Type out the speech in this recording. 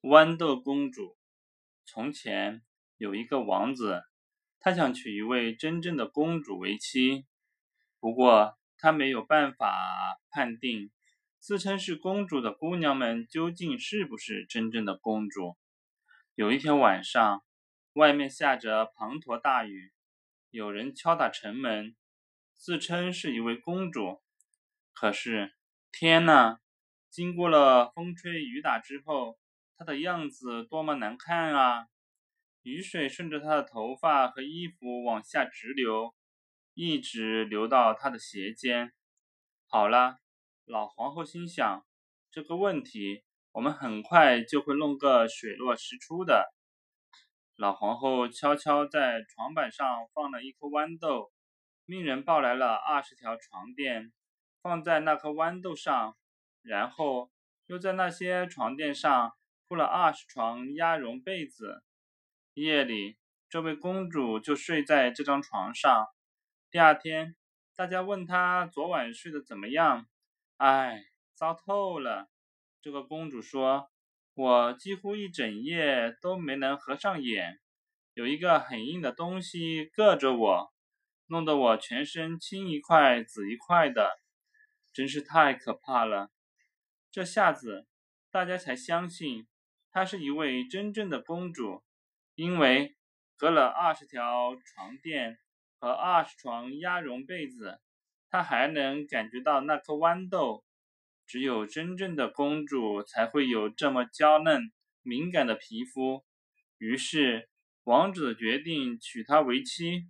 豌豆公主。从前有一个王子，他想娶一位真正的公主为妻，不过他没有办法判定自称是公主的姑娘们究竟是不是真正的公主。有一天晚上，外面下着滂沱大雨，有人敲打城门，自称是一位公主。可是天呐，经过了风吹雨打之后。她的样子多么难看啊！雨水顺着她的头发和衣服往下直流，一直流到她的鞋尖。好了，老皇后心想，这个问题我们很快就会弄个水落石出的。老皇后悄悄在床板上放了一颗豌豆，命人抱来了二十条床垫，放在那颗豌豆上，然后又在那些床垫上。铺了二十床鸭绒被子，夜里这位公主就睡在这张床上。第二天，大家问她昨晚睡得怎么样？唉，糟透了。这个公主说：“我几乎一整夜都没能合上眼，有一个很硬的东西硌着我，弄得我全身青一块紫一块的，真是太可怕了。”这下子，大家才相信。她是一位真正的公主，因为隔了二十条床垫和二十床鸭绒被子，她还能感觉到那颗豌豆。只有真正的公主才会有这么娇嫩敏感的皮肤。于是，王子决定娶她为妻。